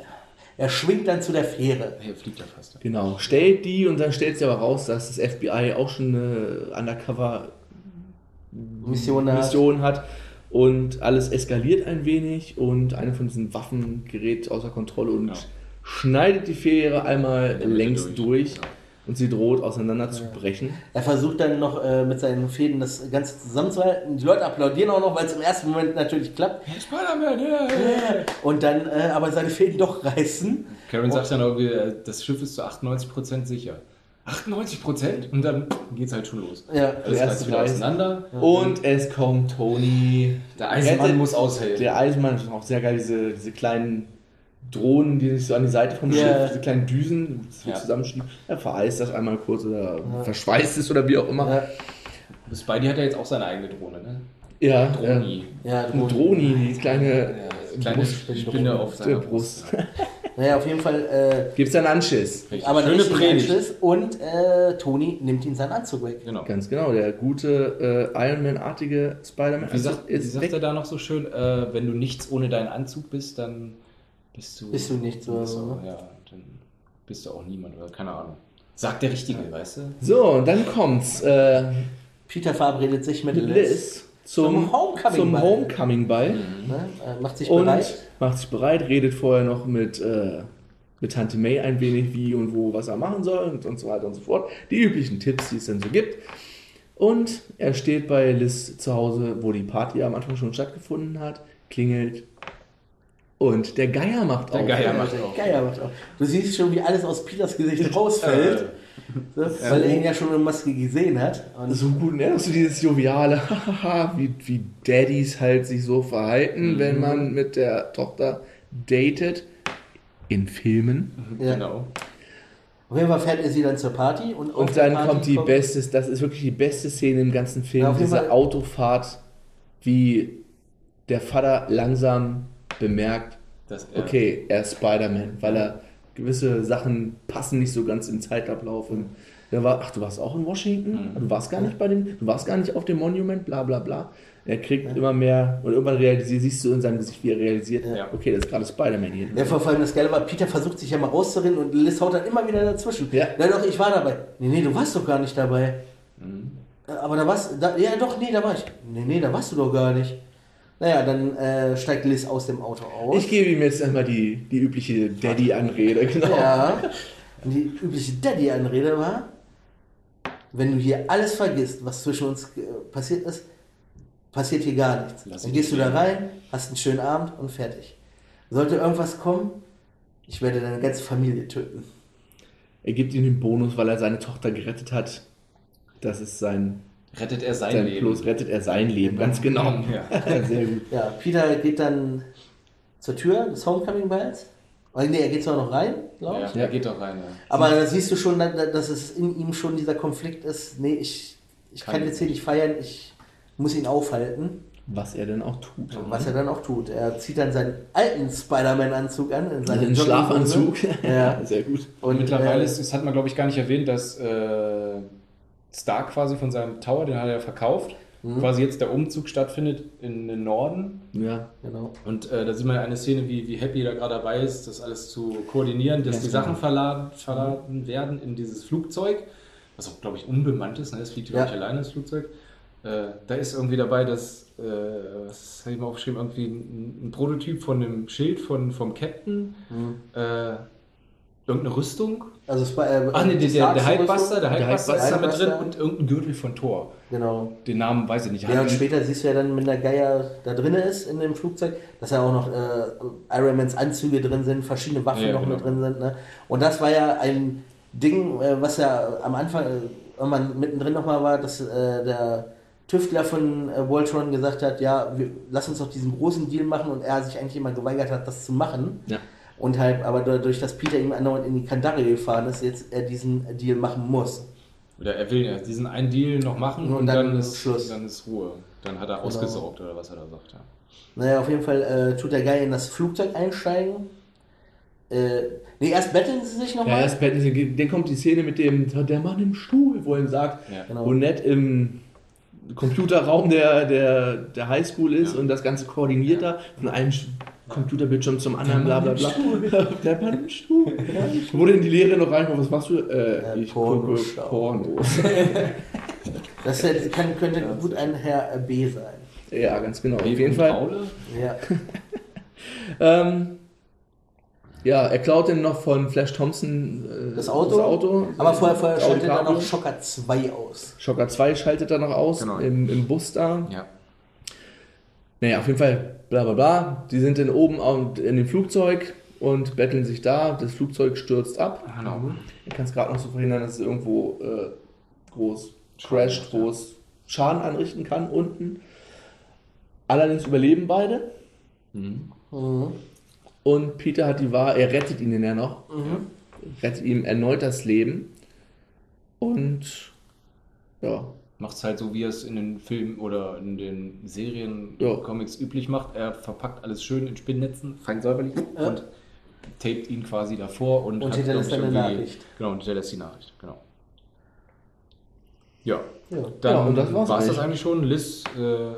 er. Er schwingt dann zu der Fähre. Hier fliegt er fast. Ja. Genau, stellt die und dann stellt sie aber raus, dass das FBI auch schon eine Undercover-Mission Mission hat. hat und alles eskaliert ein wenig und eine von diesen Waffen gerät außer Kontrolle und Ja. schneidet die Fähre einmal der Mitte längs durch. durch, Ja. Und sie droht auseinanderzubrechen. Er versucht dann noch äh, mit seinen Fäden das Ganze zusammenzuhalten. Die Leute applaudieren auch noch, weil es im ersten Moment natürlich klappt. Spider-Man, ja! Und dann äh, aber seine Fäden doch reißen. Karen sagt dann irgendwie, äh, das Schiff ist zu 98% sicher. 98%? Und dann geht's halt schon los. Ja, Alles erste wieder auseinander. Und es kommt Tony. Der Eisenmann Rettet- muss aushelfen. Der Eisenmann ist auch sehr geil, diese, diese kleinen Drohnen, die sich so an die Seite vom Ja. Schiff, diese kleinen Düsen so Ja. zusammenschieben. Er vereist das einmal kurz oder verschweißt es oder wie auch immer. Ja, Spidey hat ja jetzt auch seine eigene Drohne, ne? Ja, Droni. ja, Ein Droni, die kleine Ja, kleine Spinne auf seiner Brust. Naja, auf jeden Fall. Äh, Gibt's einen Anschiss? Richtig. aber Schöne Predigt. Anschluss und äh, Tony nimmt ihm seinen Anzug weg. Genau. Ganz genau, der gute äh, Iron Man-artige Spider-Man Wie sagt, wie ist sagt er da noch so schön, äh, wenn du nichts ohne deinen Anzug bist, dann bist du, Bist du nicht so, bist du, ne? Ja, dann bist du auch niemand oder keine Ahnung. Sagt der Richtige, weißt du? So, und dann kommt's. Äh, Peter verabredet sich mit Liz. Liz zum, Homecoming-Ball. zum Homecoming-Ball. Ne? Äh, macht sich und bereit. macht sich bereit, redet vorher noch mit, äh, mit Tante May ein wenig, wie und wo, was er machen soll und, und so weiter und so fort. Die üblichen Tipps, die es dann so gibt. Und er steht bei Liz zu Hause, wo die Party am Anfang schon stattgefunden hat, klingelt und der Geier macht Der auf. Geier Ja, macht der auch. Geier macht auch. Du siehst schon, wie alles aus Peters Gesicht rausfällt. so, weil er ihn ja schon in Maske gesehen hat. Und so gut, ne? So dieses joviale, wie, wie Daddys halt sich so verhalten, wenn man mit der Tochter datet. In Filmen. ja. Genau. Auf jeden Fall fährt er sie dann zur Party. Und, Und dann Party kommt die beste, das ist wirklich die beste Szene im ganzen Film, Ja, diese. Autofahrt, wie der Vater langsam bemerkt, ja. okay, er ist Spider-Man, weil er gewisse Sachen passen nicht so ganz im Zeitablauf. Und der war, ach, du warst auch in Washington? Mhm. Du warst gar nicht bei dem, du warst gar nicht auf dem Monument, bla bla bla. Er kriegt immer mehr und irgendwann realisiert, siehst du in seinem Gesicht, wie er realisiert, Ja. okay, das ist gerade Spider-Man hier. Ja, vor allem das Geile war, Peter versucht sich ja mal rauszureden und Liz haut dann immer wieder dazwischen. Ja. Na doch, ich war dabei. Nee, nee, du warst doch gar nicht dabei. Mhm. Äh, Aber da warst da, ja doch, nee, da war ich. Nee, nee, da warst du doch gar nicht. Naja, dann äh, steigt Liz aus dem Auto aus. Ich gebe ihm jetzt einmal die, die übliche Daddy-Anrede, genau. Ja. Und die übliche Daddy-Anrede war, wenn du hier alles vergisst, was zwischen uns äh, passiert ist, passiert hier gar nichts. Lass Dann gehst du da rein, hast einen schönen Abend und fertig. Sollte irgendwas kommen, ich werde deine ganze Familie töten. Er gibt ihm den Bonus, weil er seine Tochter gerettet hat. Das ist sein, Rettet er sein, sein Leben. Plus, rettet er sein Leben, ganz genau. Ja. Sehr gut. Ja, Peter geht dann zur Tür des Homecoming-Balls. Oh, nee, er geht zwar noch rein, glaube ich. Ja, er geht doch rein. Ja. Aber da siehst du schon, da- da- dass es in ihm schon dieser Konflikt ist. Nee, ich, ich kann Kann jetzt hier nicht feiern, ich muss ihn aufhalten. Was er denn auch tut. Was er dann auch tut. Er zieht dann seinen alten Spider-Man-Anzug an. In seine Also einen Jogginghose. Schlafanzug. Ja. Sehr gut. Und Mittlerweile äh, ist, das hat man glaube ich gar nicht erwähnt, dass äh, Stark quasi von seinem Tower, den hat er verkauft, Mhm. quasi jetzt der Umzug stattfindet in den Norden. Ja. Genau. Und äh, da sieht man eine Szene, wie, wie Happy da gerade dabei ist, das alles zu koordinieren, dass Ja, die genau. Sachen verladen, verladen werden in dieses Flugzeug, was auch, glaube ich, unbemannt ist. Ne? Es fliegt, glaube Ja. ich, alleine das Flugzeug. Äh, da ist irgendwie dabei, dass, äh, was habe ich mal aufgeschrieben, irgendwie ein, ein Prototyp von dem Schild von, vom Captain, äh, irgendeine Rüstung. Also Sp äh, Ach nee, der, der, der Hulkbuster, Hulkbuster ist da mit drin und irgendein Gürtel von Thor. Genau. Den Namen weiß ich nicht. Ja, und später siehst du ja dann, wenn der Geier da drin ist in dem Flugzeug, dass ja auch noch äh, Iron Mans Anzüge drin sind, verschiedene Waffen Ja, noch genau. mit drin sind. Ne? Und das war ja ein Ding, äh, was ja am Anfang, äh, irgendwann mittendrin nochmal war, dass äh, der Tüftler von äh, Voltron gesagt hat, ja, wir, lass uns doch diesen großen Deal machen und er sich eigentlich immer geweigert hat, das zu machen. Ja. Und halt, aber dadurch, dass Peter ihm andauernd in die Kandare gefahren ist, jetzt er diesen Deal machen muss. Oder er will ja diesen einen Deal noch machen Und und, dann dann, ist Schluss. Dann ist Ruhe. Dann hat er ausgesorgt oder was er da sagt. Ja. Naja, auf jeden Fall äh, tut der Guy in das Flugzeug einsteigen. Äh, nee, erst betteln sie sich Ja, nochmal. erst betten sie- dann kommt die Szene mit dem, der Mann im Stuhl, wo er ihm sagt, Ja. Genau. wo nett im Computerraum der, der, der Highschool ist Ja. und das Ganze koordiniert da von einem Computerbildschirm zum anderen, bla bla bla. Der Mann im Stuhl. Wo denn die Lehre noch reinkommt, was machst du? Äh, Äh, ich Porno gucke. Pornos. Das hätte- kann, könnte gut ein Herr B sein. ja, ganz genau. Auf jeden Fall. Ja. Ähm, ja, er klaut dann noch von Flash Thompson äh, Das Auto. Das Auto Aber vorher, vorher schaltet er noch Schocker 2 aus. Schocker 2 schaltet er noch aus Genau. im, im Bus da. Ja. Naja, auf jeden Fall, bla bla bla. Die sind dann oben in dem Flugzeug und betteln sich da. Das Flugzeug stürzt ab. Genau. Er kann es gerade noch so verhindern, dass es irgendwo äh, groß crasht, wo es Schaden anrichten kann unten. Allerdings überleben beide. Mhm. Und Peter hat die Wahl, er rettet ihn ja noch. Mhm. Rettet ihm erneut das Leben. Und ja, Macht es halt so, wie er es in den Filmen oder in den Serien, Ja. Comics üblich macht. Er verpackt alles schön in Spinnnetzen, fein säuberlich Ja. und tapet ihn quasi davor und, Und hinterlässt eine Nachricht. Genau, und hinterlässt die Nachricht, genau. Ja. Ja. Dann Ja, und das war's war's das eigentlich. schon. Liz äh, äh,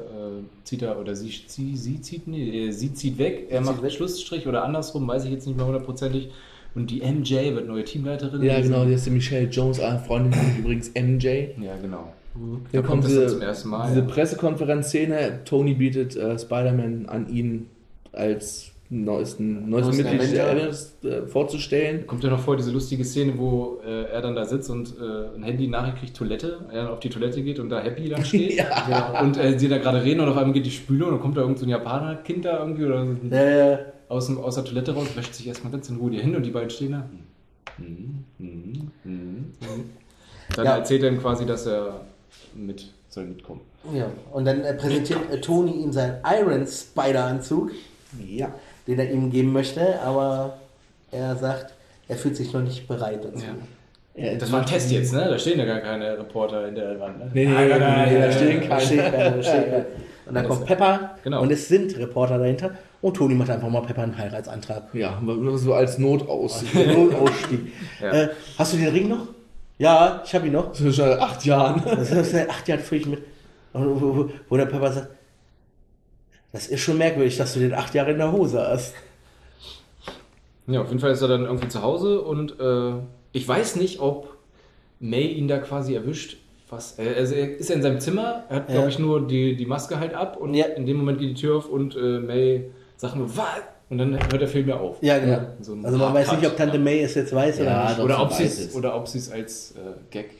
zieht er, oder sie, sie, sie zieht, nee, äh, sie zieht weg. Er Sie macht weg. Schlussstrich oder andersrum, weiß ich jetzt nicht mehr hundertprozentig. Und die MJ wird neue Teamleiterin. Ja, genau, die ist die Michelle Jones, eine Freundin von übrigens MJ. Ja, genau. Da Da kommt kommt diese, zum ersten Mal. diese ja. Pressekonferenzszene. Tony bietet äh, Spider-Man an, ihn als neuesten, neuesten Mitglied Avenger. Avengers äh, vorzustellen. Kommt ja noch vor diese lustige Szene, wo äh, er dann da sitzt und äh, ein Handy-Nachricht kriegt Toilette, er dann auf die Toilette geht und da Happy dann steht. Ja. Und äh, sie da gerade reden und auf einmal geht die Spüle und dann kommt da irgend so ein Japaner-Kind da irgendwie oder so Äh, aus, dem, aus der Toilette raus, wäscht sich erstmal ganz in Ruhe die Hände und die beiden stehen da. Hm, hm, hm. Dann Ja. erzählt er ihm quasi, dass er mit soll mitkommen. ja. Und dann äh, präsentiert äh, Tony ihm seinen Iron Spider-Anzug, Ja. den er ihm geben möchte, aber er sagt, er fühlt sich noch nicht bereit dazu. Ja. Das war ein Test jetzt, ne? Da stehen ja gar keine Reporter in der Wand. Ne? Nee, nee, nee, nee, da stehen keine. Und dann kommt Pepper Genau. und es sind Reporter dahinter und Tony macht einfach mal Pepper einen Heiratsantrag. Ja, nur so als Notaus. Notausstieg. Ja. äh, hast du den Ring noch? Ja, ich habe ihn noch. Das ist schon seit acht Jahren. Das ist seit acht Jahren völlig mit. Und Wo, wo, wo der Pepper sagt, das ist schon merkwürdig, dass du den acht Jahre in der Hose hast. Ja, auf jeden Fall ist er dann irgendwie zu Hause und äh, ich weiß nicht, ob May ihn da quasi erwischt. Was, äh, also er ist in seinem Zimmer, er hat, Ja. glaube ich, nur die, die Maske halt ab und Ja. in dem Moment geht die Tür auf und äh, May sagt nur, was? Und dann hört der Film ja auf. Ja, genau. Ja. So also man weiß nicht, ob Tante Ja. May es jetzt weiß Ja, oder nicht. Oder ob sie weiß oder ob sie es als äh, Gag,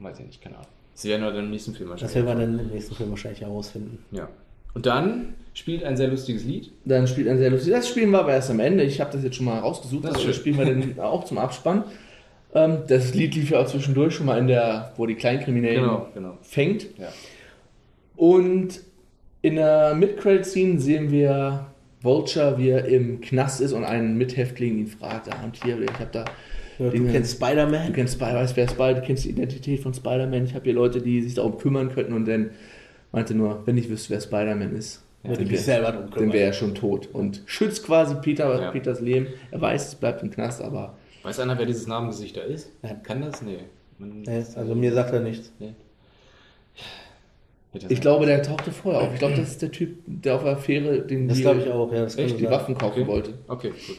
weiß ich nicht, keine Ahnung. Sie werden wir dann im nächsten Film Das wahrscheinlich. werden wir dann im nächsten Film wahrscheinlich herausfinden. Ja. Und dann spielt ein sehr lustiges Lied. Dann spielt ein sehr lustig. Das spielen wir aber erst am Ende. Ich habe das jetzt schon mal rausgesucht. Das also das spielen wir dann auch zum Abspann. Ähm, das Lied lief ja auch zwischendurch schon mal in der, wo die Kleinkriminellen Genau, genau. fängt. Ja. Und in der Mid-Credit-Scene sehen wir Vulture, wie er im Knast ist und einen Mithäftling ihn fragt, ah, und hier, ich habe da, Ja, du Dinge- kennst du Spider-Man? kennst Spider, weißt wer Spider, du kennst die Identität von Spider-Man, ich habe hier Leute, die sich darum kümmern könnten und dann meinte nur, wenn ich wüsste, wer Spider-Man ist, Würde dann mich wär- wäre er schon tot und schützt quasi Peter, Ja. Peters Leben. Er weiß, es bleibt im Knast, aber Weiß einer, wer dieses Namengesicht da ist? Nein. Kann das? Nee. Man, Nee, also mir sagt er nichts. Nee. Ich glaube, der tauchte vorher auf. Ich glaube, das ist der Typ, der auf der Fähre den Das die- ich auch, ja. Das Echt? die. Waffen kaufen Okay. wollte. Okay, gut.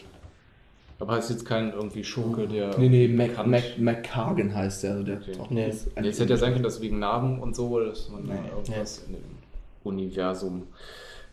Aber ist jetzt kein irgendwie Schurke, der. Nee, nee, Mac, Mac, McCargan heißt der. Also der Okay. Nee. Nee, Jetzt hätte ja sein können, dass wegen Narben und so, dass man Nee. irgendwas in dem Universum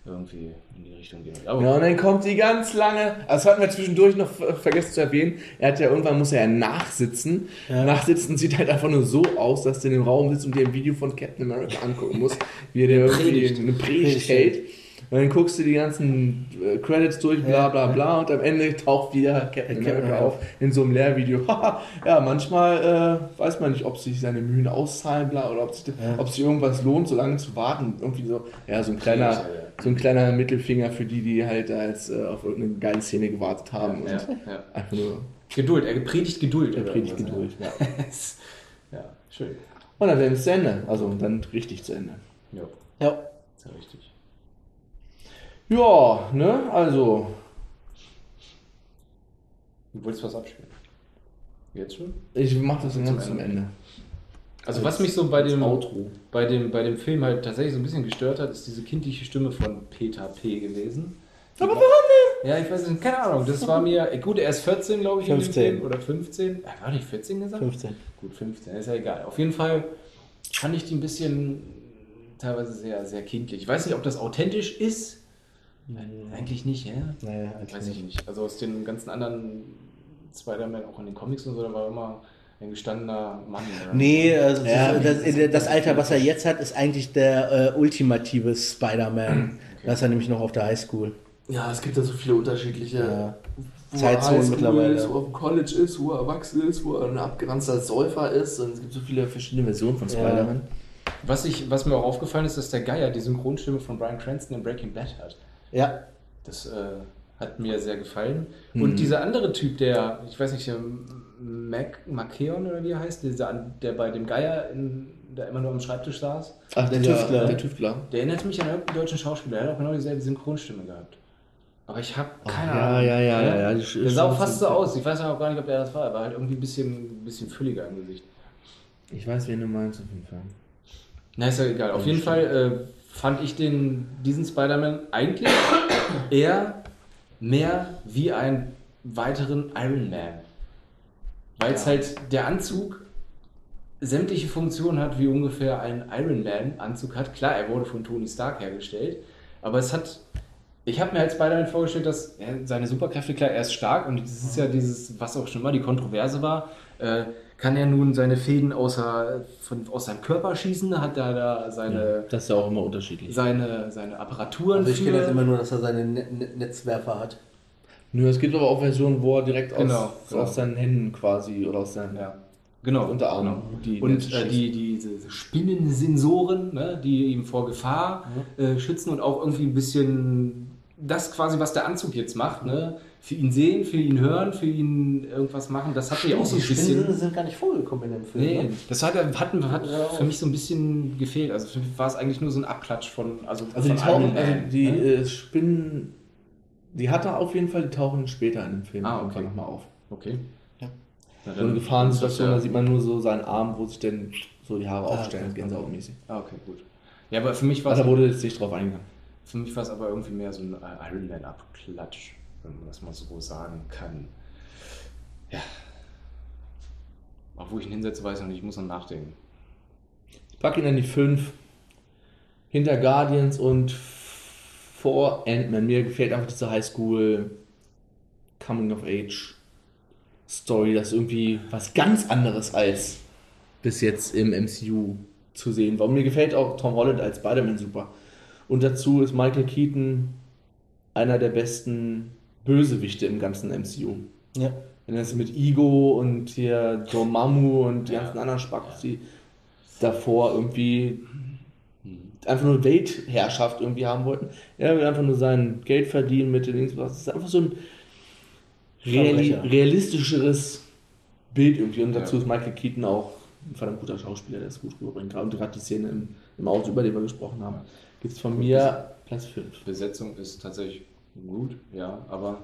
irgendwie in die Richtung geht. Aber Ja, und dann kommt die ganz lange, also das hatten wir zwischendurch noch ver- vergessen zu erwähnen, er hat ja irgendwann, muss er ja nachsitzen. Ja. Nachsitzen sieht halt einfach nur so aus, dass du in dem Raum sitzt und dir ein Video von Captain America angucken musst, wie er dir irgendwie Predigt. eine Predigt Predigt hält. Und dann guckst du die ganzen äh, Credits durch, bla Ja, bla ja. bla, und am Ende taucht wieder Captain America auf in so einem Lehrvideo. Haha, ja, manchmal äh, weiß man nicht, ob sich seine Mühen auszahlen, bla, oder ob sich, ob sich irgendwas lohnt, so lange zu warten. Irgendwie so, ja, so ein kleiner, Ja, ja. so ein kleiner Mittelfinger für die, die halt als äh, auf irgendeine geile Szene gewartet haben. ja, und ja. einfach nur Geduld, er predigt Geduld. oder predigt Geduld. Ja. Ja, ja schön. Und dann werden es zu Ende. Also dann richtig zu Ende. Ja, Ja. ist ja richtig. Ja, ne, also. Du wolltest was abspielen. Jetzt schon? Ich mach das ganz zum Ende. Ende. Also was mich so bei dem, Outro. bei, dem, bei dem Film halt tatsächlich so ein bisschen gestört hat, ist diese kindliche Stimme von Peter P. gewesen. Aber warum denn? Ja, ich weiß nicht, keine Ahnung. Das war mir, gut, er ist 14, glaube ich, in dem 15. Film. Oder 15. Er war nicht 14 gesagt? 15. Gut, 15, ist ja egal. Auf jeden Fall fand ich die ein bisschen teilweise sehr, sehr kindlich. Ich weiß nicht, ob das authentisch ist. Eigentlich nicht, ja? Nee, eigentlich Weiß ich nicht. Also aus den ganzen anderen Spider-Man, auch in den Comics und so, da war immer ein gestandener Mann. oder? Nee, also Ja, das, das, das Alter, was er jetzt hat, ist eigentlich der äh, ultimative Spider-Man. Da ist er nämlich noch auf der Highschool. Ja, es gibt da so viele unterschiedliche Ja. wo Zeitzonen er Highschool mittlerweile. Ist, wo er auf dem College ist, wo er erwachsen ist, wo er ein abgeranzter Säufer ist. Und es gibt so viele verschiedene Versionen von Ja. Spider-Man. Was, ich, was mir auch aufgefallen ist, dass der Geier die Synchronstimme von Brian Cranston in Breaking Bad hat. Ja. Das äh, hat mir sehr gefallen. Mhm. Und dieser andere Typ, der, ich weiß nicht, der Mac, Maceon oder wie er heißt, dieser, der bei dem Geier in, der immer nur am Schreibtisch saß, Ach, Der Tüftler. Der Tüftler. der erinnert mich an irgendeinen deutschen Schauspieler. Der hat auch genau dieselbe Synchronstimme gehabt. Aber ich habe keine ja, Ahnung. ja, ja, ja, ja, Der sah auch fast so aus. Ich weiß auch gar nicht, ob der das war. Er war halt irgendwie ein bisschen, bisschen fülliger im Gesicht. Ich weiß, wen du meinst auf jeden Fall. Na, ist ja egal. Auf jeden Fall äh, fand ich den, diesen Spider-Man eigentlich eher mehr wie einen weiteren Iron Man. Weil es halt der Anzug sämtliche Funktionen hat, wie ungefähr ein Iron Man-Anzug hat. Klar, er wurde von Tony Stark hergestellt, aber es hat. Ich habe mir halt Spider-Man vorgestellt, dass er seine Superkräfte, klar, er ist stark und das ist ja dieses, was auch schon mal die Kontroverse war. Äh, kann er nun seine Fäden außer, von, aus seinem Körper schießen? Hat er da seine, Das ist ja auch immer unterschiedlich. seine, seine Apparaturen? Also ich kenne jetzt immer nur, dass er seine Ne- Ne- Netzwerfer hat. Nö, es gibt aber auch Versionen, wo er direkt aus, Genau, genau. aus seinen Händen quasi oder aus seinen Ja, genau. Unterarmen. Genau. Die und äh, schießen. die, diese Spinnensensoren, ne, die ihm vor Gefahr äh, schützen und auch irgendwie ein bisschen das quasi, was der Anzug jetzt macht, ne? Für ihn sehen, für ihn hören, für ihn irgendwas machen, das hat mir auch so ein die bisschen. Spinnen sind gar nicht vorgekommen in dem Film. Nee, Ne? das hat, hat, hat für mich so ein bisschen gefehlt. Also für mich war es eigentlich nur so ein Abklatsch von. Also, Also die von Iron tauchen, also die ne? äh, Spinnen, die hat er auf jeden Fall, die tauchen später in dem Film Ah, okay. nochmal auf. Okay. Ja. So eine dann- Gefahrensituation, da sieht man nur so seinen Arm, wo sich denn so die Haare Ah, aufstellen, okay. gänsehautmäßig. Ah, okay, gut. Ja, aber für mich war Aber es. da wurde jetzt nicht drauf eingegangen. Für mich war es aber irgendwie mehr so ein äh, Iron Wenn man das mal so sagen kann. Ja. Auch wo ich ihn hinsetze, weiß ich noch nicht, ich muss noch nachdenken. Ich packe ihn an die 5. Hinter Guardians und vor Ant-Man. Mir gefällt einfach diese Highschool Coming of Age Story. Das ist irgendwie was ganz anderes als bis jetzt im MCU zu sehen war. Und mir gefällt auch Tom Holland als Spider-Man super. Und dazu ist Michael Keaton einer der besten Bösewichte im ganzen MCU. Ja. Wenn das mit Ego und hier Dormammu und die ganzen anderen Spackos, die davor irgendwie einfach nur Weltherrschaft irgendwie haben wollten. Er will einfach nur sein Geld verdienen mit den Dings. Das ist einfach so ein reali realistischeres Bild irgendwie. Und dazu Ja. ist Michael Keaton auch ein verdammt guter Schauspieler, der es gut rüberbringt. Gerade- Und gerade die Szene im, im Auto, über die wir gesprochen haben, gibt es von mir Platz 5. Besetzung ist tatsächlich gut, ja, aber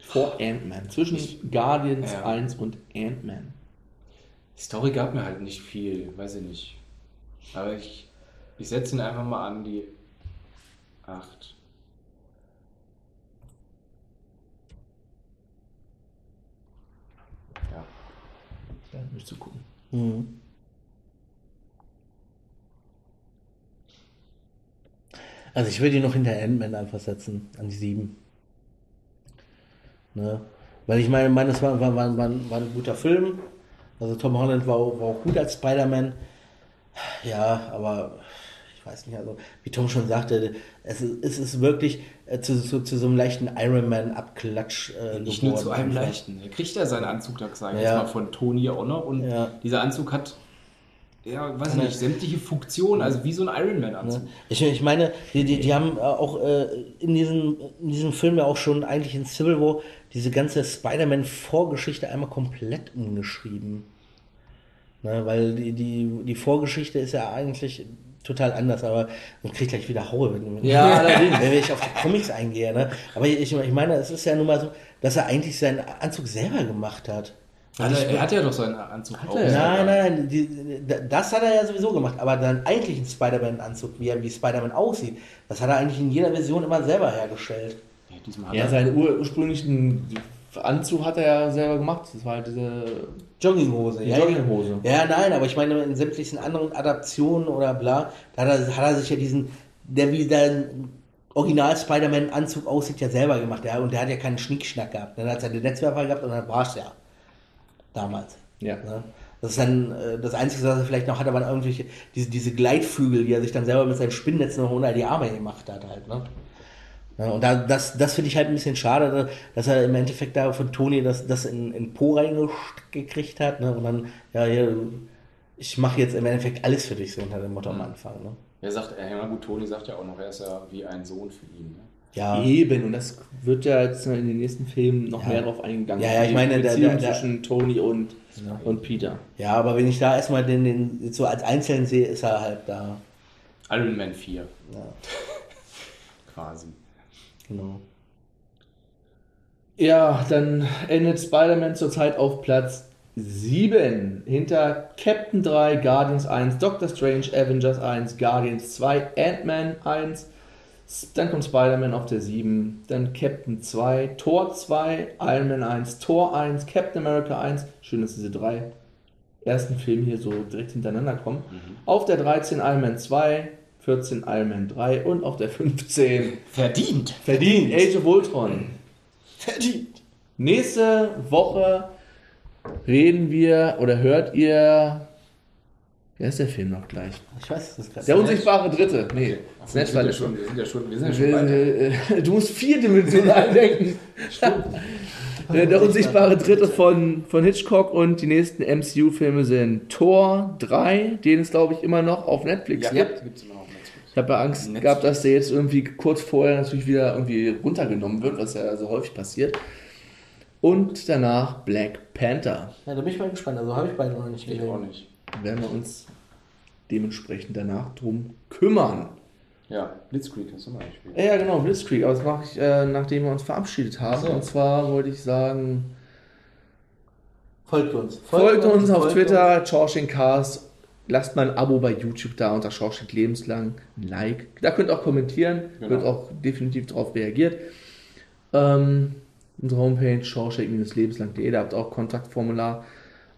Vor Ant-Man. Zwischen Ich- Guardians Ja. 1 und Ant-Man. die Story gab mir halt nicht viel, weiß ich nicht. Aber ich, ich setze ihn einfach mal an die 8. Ja. Ja, nicht zu gucken. Mhm. Also ich würde ihn noch hinter Ant-Man einfach setzen, an die 7. Ne? Weil ich meine, meine es war, war, war, war, ein guter Film. Also Tom Holland war, auch- war auch gut als Spider-Man. Ja, aber ich weiß nicht, also wie Tom schon sagte, es ist, es ist wirklich äh, zu, zu, zu so einem leichten Iron Man-Abklatsch äh, Nicht nur zu einem leichten. Er kriegt ja seinen Anzug, da ich Ja. jetzt mal, von Tony auch noch. Und Ja. dieser Anzug hat, ja, weiß Ja. nicht, sämtliche Funktionen, also wie so ein Iron Man-Anzug. Ne? Ich, ich meine, die, die, die haben äh, auch äh, in, diesem, in diesem Film ja auch schon eigentlich in Civil War diese ganze Spider-Man-Vorgeschichte einmal komplett umgeschrieben. Ne, weil die, die, die Vorgeschichte ist ja eigentlich total anders, aber man kriegt gleich wieder Haue, wenn, Ja, allerdings. wenn ich auf die Comics eingehe. Ne? Aber ich, ich meine, es ist ja nun mal so, dass er eigentlich seinen Anzug selber gemacht hat. Hat er, er hat ja doch seinen Anzug auch. er? Nein, nein, die, das hat er ja sowieso gemacht, aber dann eigentlichen Spider-Man-Anzug, wie, er, wie Spider-Man aussieht, das hat er eigentlich in jeder Version immer selber hergestellt. Ja, hat Ja, seinen ur ursprünglichen Anzug hat er ja selber gemacht. Das war halt diese Jogginghose, Die ja. Jogginghose. Ja, nein, aber ich meine, in sämtlichen anderen Adaptionen oder bla, da hat er, hat er sich ja diesen, der wie dein Original Spider-Man-Anzug aussieht, ja selber gemacht, ja, und der hat ja keinen Schnickschnack gehabt. Dann hat er seine Netzwerfer gehabt und dann war es ja. Damals. Ja. Ne? Das ist dann äh, das Einzige, was er vielleicht noch hatte, waren irgendwelche, diese, diese Gleitflügel, die er sich dann selber mit seinem Spinnennetz noch unter die Arme gemacht hat halt, ne? Ja, und da, das, das finde ich halt ein bisschen schade, dass er im Endeffekt da von Toni das, das in, in Po reingekriegt hat, ne? Und dann, ja, hier, ich mache jetzt im Endeffekt alles für dich, so unter dem Motto am Anfang, ne? er sagt, ja, gut, Tony sagt ja auch noch, er ist ja wie ein Sohn für ihn. Ne? Ja. Eben, und das wird ja jetzt in den nächsten Filmen noch Ja. mehr drauf eingegangen. Ja, ja, ich meine, der- Beziehung der- der- zwischen Tony und, und Peter. Ja, aber wenn ich da erstmal den, den so als Einzelnen sehe, ist er halt da. Iron Man 4. Ja, Quasi. genau. Ja, dann endet Spider-Man zurzeit auf Platz 7. Hinter Captain 3, Guardians 1, Doctor Strange, Avengers 1, Guardians 2, Ant-Man 1. Dann kommt Spider-Man auf der 7. Dann Captain 2, Thor 2, Iron Man 1, Thor 1, Captain America 1. Schön, dass diese drei ersten Filme hier so direkt hintereinander kommen. Auf der 13 Iron Man 2, 14 Iron Man 3 und auf der 15 Verdient. verdient Age of Ultron. Verdient. Nächste Woche reden wir oder hört ihr. Wer ist der Film noch gleich? Ich weiß das gerade. Der unsichtbare Dritte. Nee, Wir Snatch war der schon, wir sind ja schon, wir sind ja schon weiter. Äh, Du musst vierdimensional denken. Der, der unsichtbare Dritte von, von Hitchcock und die nächsten MCU-Filme sind Thor 3, den es glaube ich immer noch auf Netflix Ja, gibt. gibt's immer noch auf Netflix. Ich habe ja Angst Netflix. gehabt, dass der jetzt irgendwie kurz vorher natürlich wieder irgendwie runtergenommen wird, was ja so häufig passiert. Und danach Black Panther. Ja, da bin ich mal gespannt. Also habe ich beide noch nicht Ich gesehen. auch nicht. Werden wir uns dementsprechend danach drum kümmern. Ja, Blitzkrieg hast du mal gespielt. Ja, genau, Blitzkrieg. Aber das mache ich, äh, nachdem wir uns verabschiedet haben. So. Und zwar wollte ich sagen, Folgt uns. folgt uns auf folgt Twitter, Cast. Lasst mal ein Abo bei YouTube da unter Schorschink lebenslang. Ein Like. Da könnt ihr auch kommentieren. Genau. Wird auch definitiv darauf reagiert. Ähm, unsere Homepage schorschink-lebenslang.de. Da habt ihr auch Kontaktformular.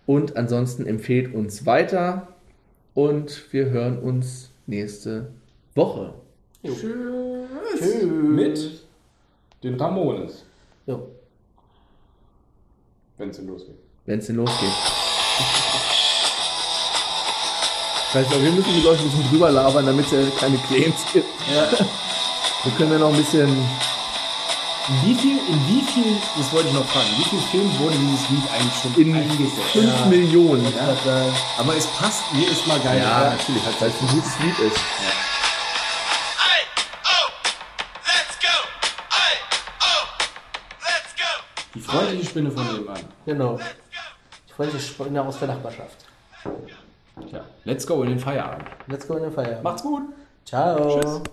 Und ansonsten empfehlt uns weiter. Und wir hören uns nächste Woche. Tschüss. Mit den Ramones, Jo. wenn es denn losgeht. wenn es denn losgeht. Das heißt, wir müssen mit euch ein bisschen drüber labern, damit es ja keine Claims gibt. Wir können ja noch ein bisschen. Wie viel, in wie viel, das wollte ich noch fragen, in wie vielen Filmen wurde dieses Lied eigentlich schon In eingesetzt? 5 Millionen. Ja. Aber es passt jedes Mal geil. Ja, natürlich, halt, weil es ein gutes Lied ist. Oh, let's go. Hey, oh, let's go. Die freundliche Spinne von nebenan. Genau. Ich wollte Spinne aus der Nachbarschaft. Tja, let's go in den Feierabend. Let's go in den Feierabend. Macht's gut. Ciao.